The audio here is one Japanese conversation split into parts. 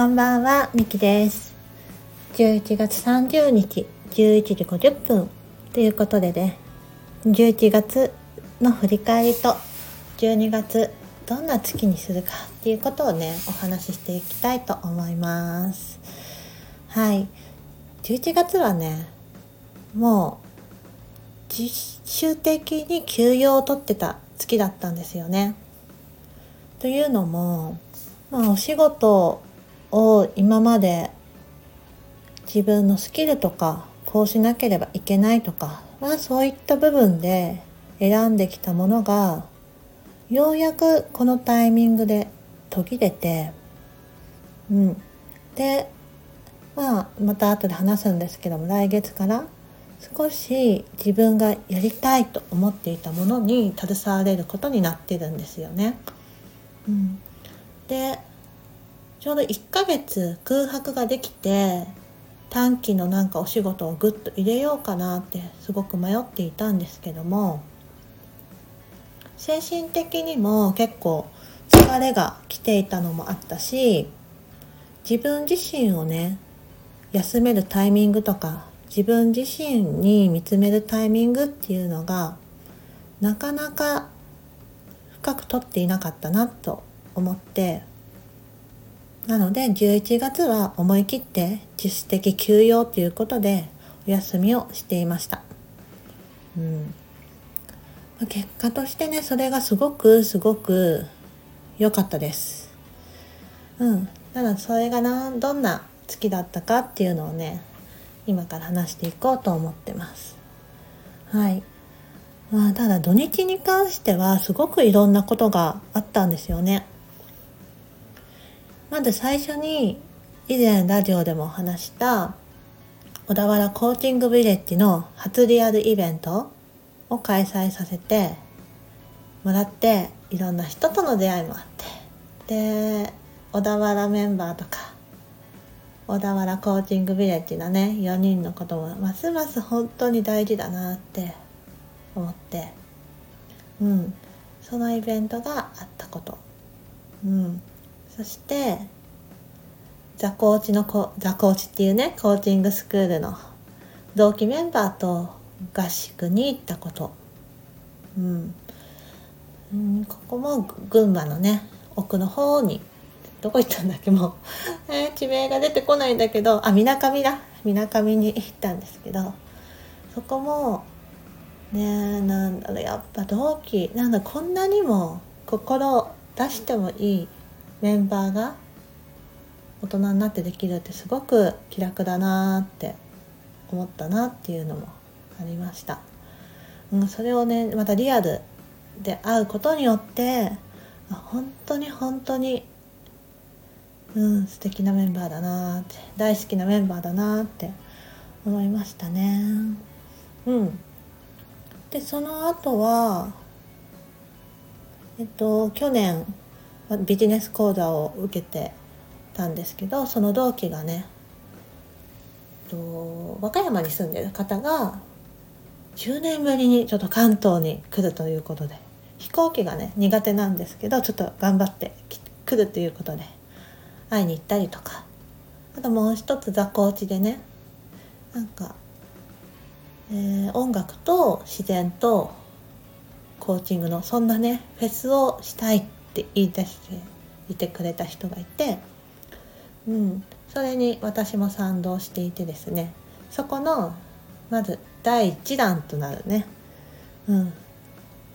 こんばんは、みきです。11月30日、11時50分ということでね、11月の振り返りと、12月どんな月にするかっていうことをね、お話ししていきたいと思います。はい。11月はね、もう、実習的に休養を取ってた月だったんですよね。というのも、まあ、お仕事を今まで自分のスキルとかこうしなければいけないとか、まあ、そういった部分で選んできたものがようやくこのタイミングで途切れて、うん、で、まあ、また後で話すんですけども来月から少し自分がやりたいと思っていたものに携われることになってるんですよね。うん、でちょうど1ヶ月空白ができて短期のなんかお仕事をぐっと入れようかなってすごく迷っていたんですけども精神的にも結構疲れが来ていたのもあったし自分自身をね休めるタイミングとか自分自身に見つめるタイミングっていうのがなかなか深く取っていなかったなと思ってなので11月は思い切って自主的休養ということでお休みをしていました。うん、結果としてねそれがすごくすごく良かったです。うん、ただそれがなどんな月だったかっていうのをね今から話していこうと思ってます。はい。まあただ土日に関してはすごくいろんなことがあったんですよね。まず最初に以前ラジオでもお話した小田原コーチングビレッジの初リアルイベントを開催させてもらっていろんな人との出会いもあって。で小田原メンバーとか小田原コーチングビレッジのね4人のこともますます本当に大事だなって思って。うん。そのイベントがあったこと。うん。そしてザコーチのコザコーチっていうねコーチングスクールの同期メンバーと合宿に行ったこと、うん、うん、ここも群馬のね奥の方にどこ行ったんだっけもう、えー地名が出てこないんだけどあみなかみだ。みなかみに行ったんですけど。そこもねなんだろうやっぱ同期なんだこんなにも心出してもいいメンバーが大人になってできるってすごく気楽だなって思ったなっていうのもありました、うん、それをねまたリアルで会うことによってあ本当に本当にうん素敵なメンバーだなって大好きなメンバーだなって思いましたね。うん。でその後はえっと去年ビジネス講座を受けてたんですけどその同期がねと和歌山に住んでる方が10年ぶりにちょっと関東に来るということで飛行機がね苦手なんですけどちょっと頑張って来るということで会いに行ったりとか。あともう一つ座コーチでねなんか、えー音楽と自然とコーチングのそんなねフェスをしたいっって言い出していてくれた人がいて、うん、それに私も賛同していてですねそこのまず第1弾となるね、うん、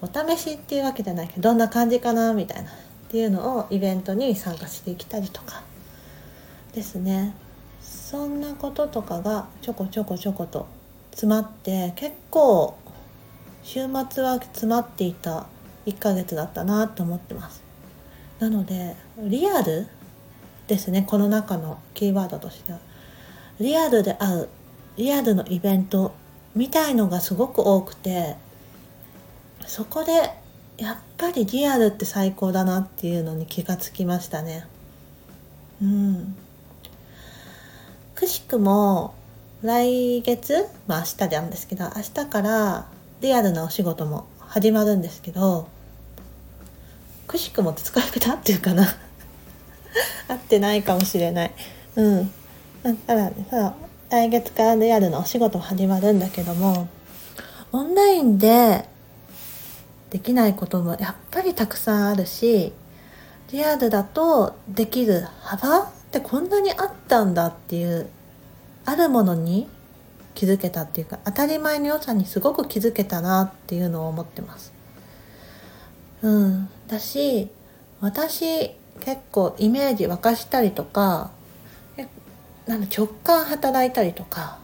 お試しっていうわけじゃないけどどんな感じかなみたいなっていうのをイベントに参加してきたりとかですね。そんなこととかがちょこちょこちょこと詰まって結構週末は詰まっていた1ヶ月だったなと思ってます。なのでリアルですねこの中のキーワードとしては。リアルで会うリアルのイベントみたいのがすごく多くてそこでやっぱりリアルって最高だなっていうのに気がつきましたね。うん。くしくも来月まあ明日なんですけど明日からリアルなお仕事も始まるんですけどくしくもって使い方っていうかな？合ってないかもしれない。うん。ただねさ来月からリアルのお仕事も始まるんだけどもオンラインでできないこともやっぱりたくさんあるしリアルだとできる幅ってこんなにあったんだっていうあるものに気づけたっていうか当たり前の良さにすごく気づけたなっていうのを思ってます。うん、だし私結構イメージ沸かしたりとかなん直感働いたりとか、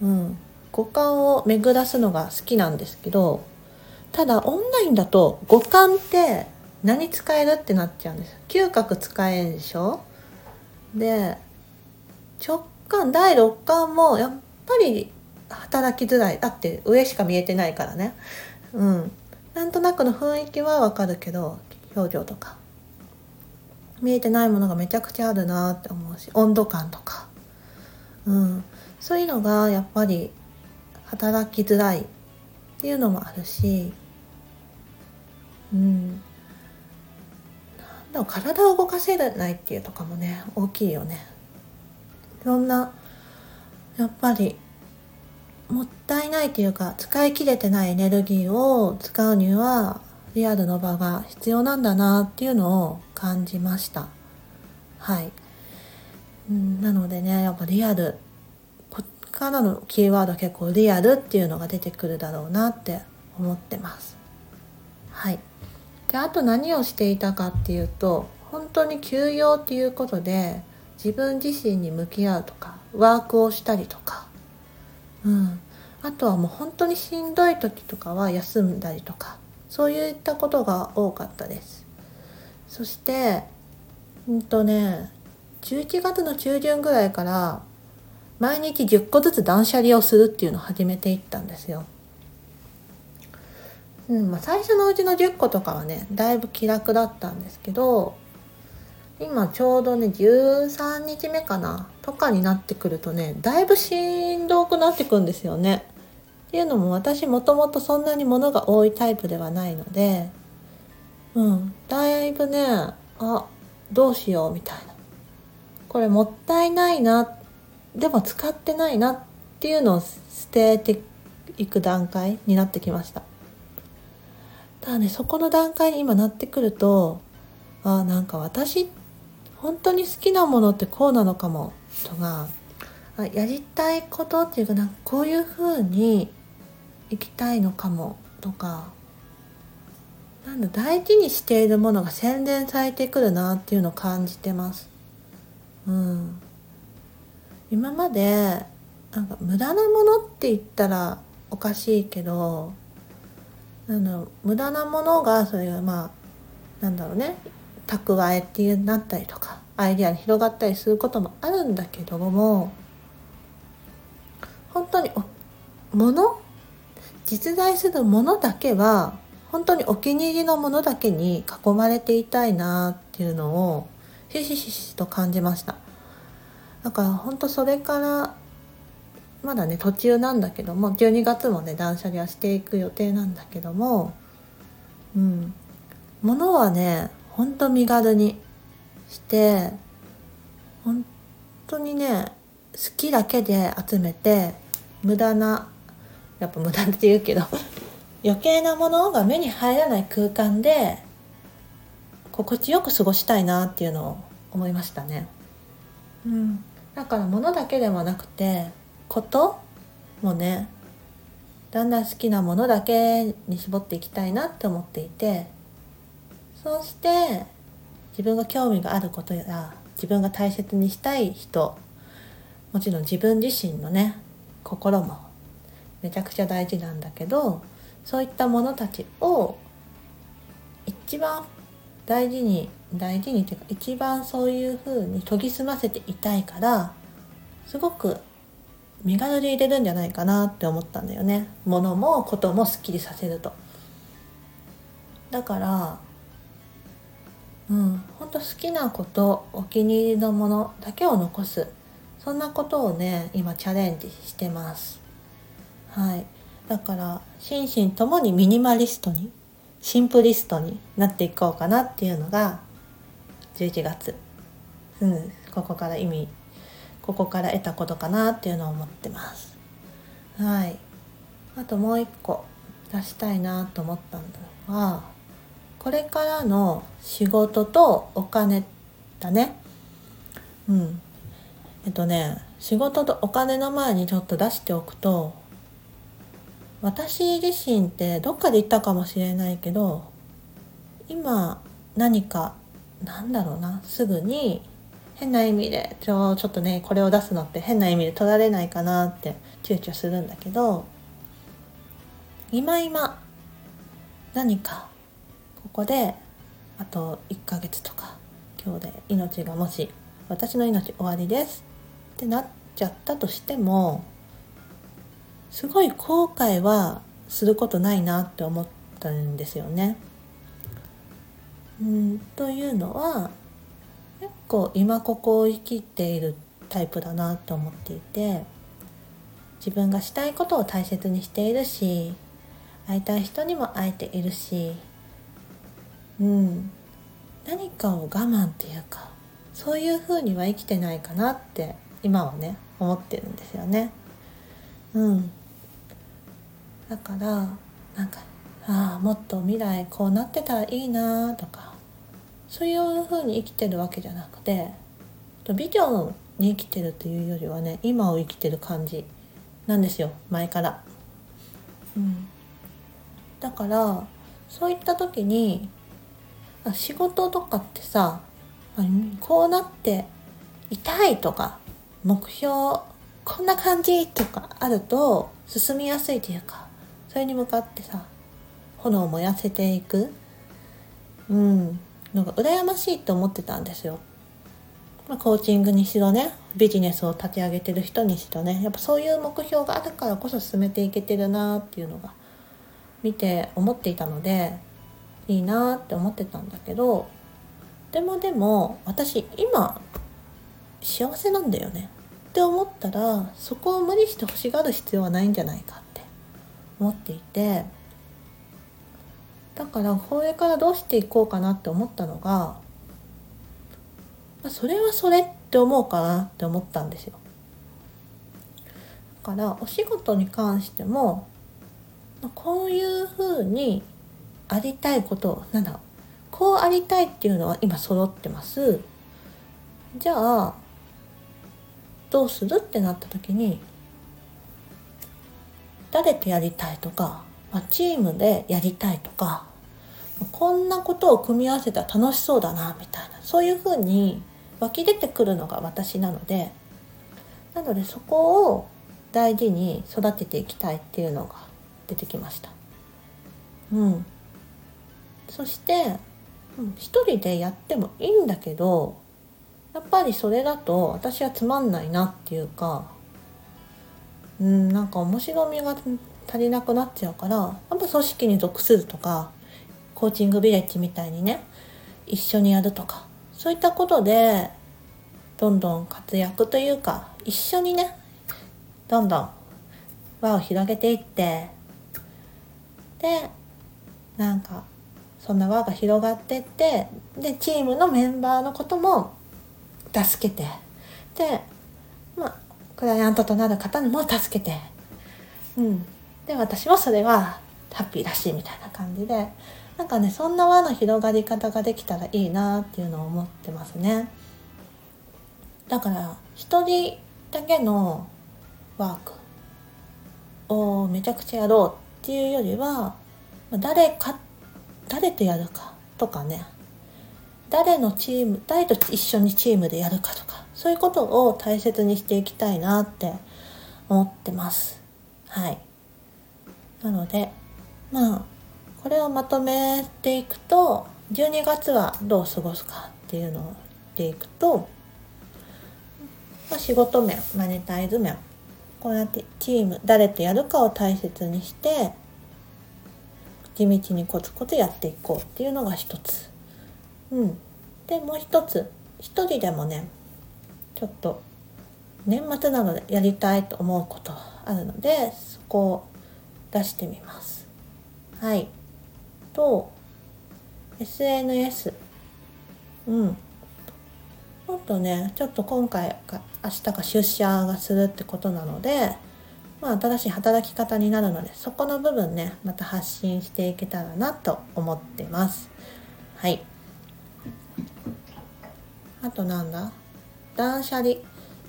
うん、五感を巡らすのが好きなんですけどただオンラインだと五感って何使えるってなっちゃうんです嗅覚使えるでしょ？で直感第六感もやっぱり働きづらい。だって上しか見えてないからね。うん。なんとなくの雰囲気はわかるけど表情とか。見えてないものがめちゃくちゃあるなって思うし温度感とか、うん、そういうのがやっぱり働きづらいっていうのもあるし、うん、体を動かせないっていうとかもね大きいよね。いろんなやっぱりもったいないっていうか使い切れてないエネルギーを使うにはリアルの場が必要なんだなっていうのを感じました。はい、なのでねやっぱリアルこっからのキーワード結構リアルっていうのが出てくるだろうなって思ってます。はい。であと何をしていたかっていうと本当に休養っていうことで自分自身に向き合うとかワークをしたりとかうん。あとはもう本当にしんどい時とかは休んだりとかそういったことが多かったです。そしてうんとね11月の中旬ぐらいから毎日10個ずつ断捨離をするっていうのを始めていったんですよ。うんまあ、最初のうちの10個とかはねだいぶ気楽だったんですけど今ちょうどね13日目かな。とかになってくるとねだいぶしんどくなってくんですよね。っていうのも私もともとそんなに物が多いタイプではないのでうんだいぶねあどうしようみたいなこれもったいないなでも使ってないなっていうのを捨てていく段階になってきました。ただねそこの段階に今なってくるとあなんか私本当に好きなものってこうなのかもとかあやりたいことっていうかなんかこういう風に生きたいのかもとかなんだ大事にしているものが洗練されてくるなっていうのを感じてます。うん、今までなんか無駄なものって言ったらおかしいけどなんだろう無駄なものがそれがまあなんだろうね蓄えっていうなったりとかアイデアに広がったりすることもあるんだけども本当にもの実在するものだけは本当にお気に入りのものだけに囲まれていたいなっていうのをひしひしと感じました。だから本当それからまだね途中なんだけども12月もね断捨離はしていく予定なんだけどもうん。物はねほんと身軽にして本当にね好きだけで集めて無駄なやっぱ無駄って言うけど 余計なものが目に入らない空間で心地よく過ごしたいなっていうのを思いましたね。うん、だから物だけではなくてこともねだんだん好きなものだけに絞っていきたいなって思っていてそうして自分が興味があることや自分が大切にしたい人もちろん自分自身のね心もめちゃくちゃ大事なんだけどそういったものたちを一番大事に大事にっていうか一番そういう風に研ぎ澄ませていたいからすごく身軽で入れるんじゃないかなって思ったんだよね。物もこともすっきりさせると。だからうん。本当好きなことお気に入りのものだけを残す。そんなことをね今チャレンジしてます。はい。だから心身ともにミニマリストにシンプリストになっていこうかなっていうのが11月。うん、ここから意味ここから得たことかなっていうのを思ってます。はい。あともう一個出したいなと思ったのはこれからの仕事とお金だね。うん。えっとね仕事とお金の前にちょっと出しておくと私自身ってどっかで言ったかもしれないけど今何かなんだろうなすぐに変な意味でちょちょっとねこれを出すのって変な意味で取られないかなって躊躇するんだけど今今何かここであと1ヶ月とか今日で命がもし私の命終わりですってなっちゃったとしてもすごい後悔はすることないなって思ったんですよね。うんというのは結構今ここを生きているタイプだなと思っていて自分がしたいことを大切にしているし会いたい人にも会えているしうん何かを我慢っていうかそういうふうには生きてないかなって今はね思ってるんですよね。うんだからなんかああもっと未来こうなってたらいいなとかそういうふうに生きてるわけじゃなくてビデオに生きてるというよりはね今を生きてる感じなんですよ前から。うん、だからそういった時に仕事とかってさこうなって痛いとか目標こんな感じとかあると進みやすいというかそれに向かってさ炎を燃やせていくうんのが羨ましいと思ってたんですよ。ま、コーチングにしろねビジネスを立ち上げてる人にしろねやっぱそういう目標があるからこそ進めていけてるなっていうのが見て思っていたのでいいなって思ってたんだけどでもでも私今幸せなんだよね。って思ったらそこを無理して欲しがる必要はないんじゃないかって思っていて。だからこれからどうしていこうかなって思ったのがそれはそれって思うかなって思ったんですよ。だからお仕事に関してもこういうふうにありたいことなんだ。こうありたいっていうのは今揃ってます。じゃあどうするってなった時に誰とやりたいとか、まあ、チームでやりたいとかこんなことを組み合わせたら楽しそうだなみたいなそういうふうに湧き出てくるのが私なのでなのでそこを大事に育てていきたいっていうのが出てきました。うん、そして一人でやってもいいんだけどやっぱりそれだと私はつまんないなっていうかうんなんか面白みが足りなくなっちゃうからやっぱ組織に属するとかコーチングビレッジみたいにね一緒にやるとかそういったことでどんどん活躍というか一緒にねどんどん輪を広げていってでなんかそんな輪が広がってってでチームのメンバーのことも助けてでまあクライアントとなる方にも助けてうん。で私もそれはハッピーだしいみたいな感じでなんかねそんな輪の広がり方ができたらいいなっていうのを思ってますね。だから一人だけのワークをめちゃくちゃやろうっていうよりは誰かって誰とやるかとかね。誰のチーム誰と一緒にチームでやるかとか。そういうことを大切にしていきたいなって思ってます。はい。なのでまあこれをまとめていくと12月はどう過ごすかっていうのを言っていくと、まあ、仕事面マネタイズ面こうやってチーム誰とやるかを大切にして地道にコツコツやっていこうっていうのが一つ。うん、でもう一つ一人でもねちょっと年末なのでやりたいと思うことあるのでそこを出してみます。はい。と SNS うんもっとねちょっと今回か明日か出社がするってことなのでまあ新しい働き方になるのでそこの部分ねまた発信していけたらなと思ってます。はい。あとなんだ？断捨離。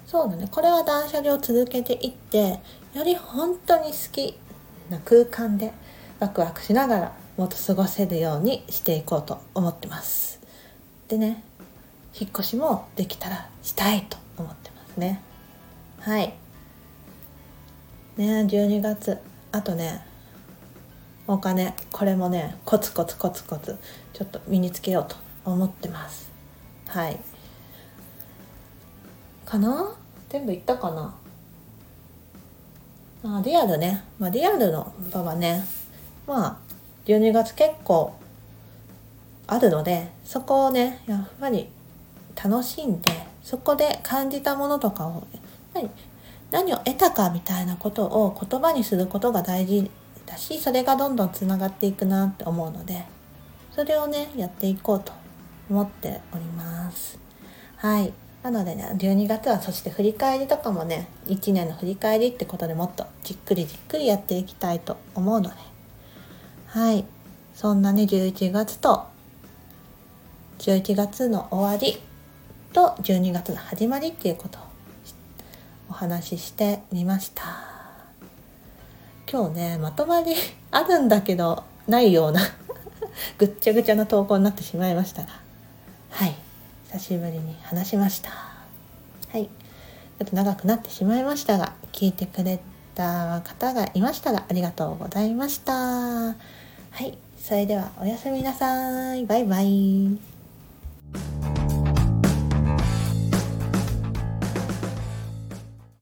そうだね。これは断捨離を続けていってより本当に好きな空間でワクワクしながらもっと過ごせるようにしていこうと思ってます。でね引っ越しもできたらしたいと思ってますね。はい。ね12月。あとねお金。これもねコツコツコツコツちょっと身につけようと思ってます。はい。かな？全部いったかな？あリアルね、まあ、リアルの場はねまあ12月結構あるのでそこをねやっぱり楽しんでそこで感じたものとかをやっぱり何を得たかみたいなことを言葉にすることが大事だしそれがどんどんつながっていくなって思うのでそれをねやっていこうと思っております。はい。なのでね12月はそして振り返りとかもね1年の振り返りってことでもっとじっくりじっくりやっていきたいと思うので。はい。そんなね11月と11月の終わりと12月の始まりっていうことを話ししてみました。今日ねまとまり あるんだけどないような ぐっちゃぐちゃな投稿になってしまいましたが。はい。久しぶりに話しました。はい。ちょっと長くなってしまいましたが聞いてくれた方がいましたらありがとうございました。はい。それではおやすみなさい。バイバイ。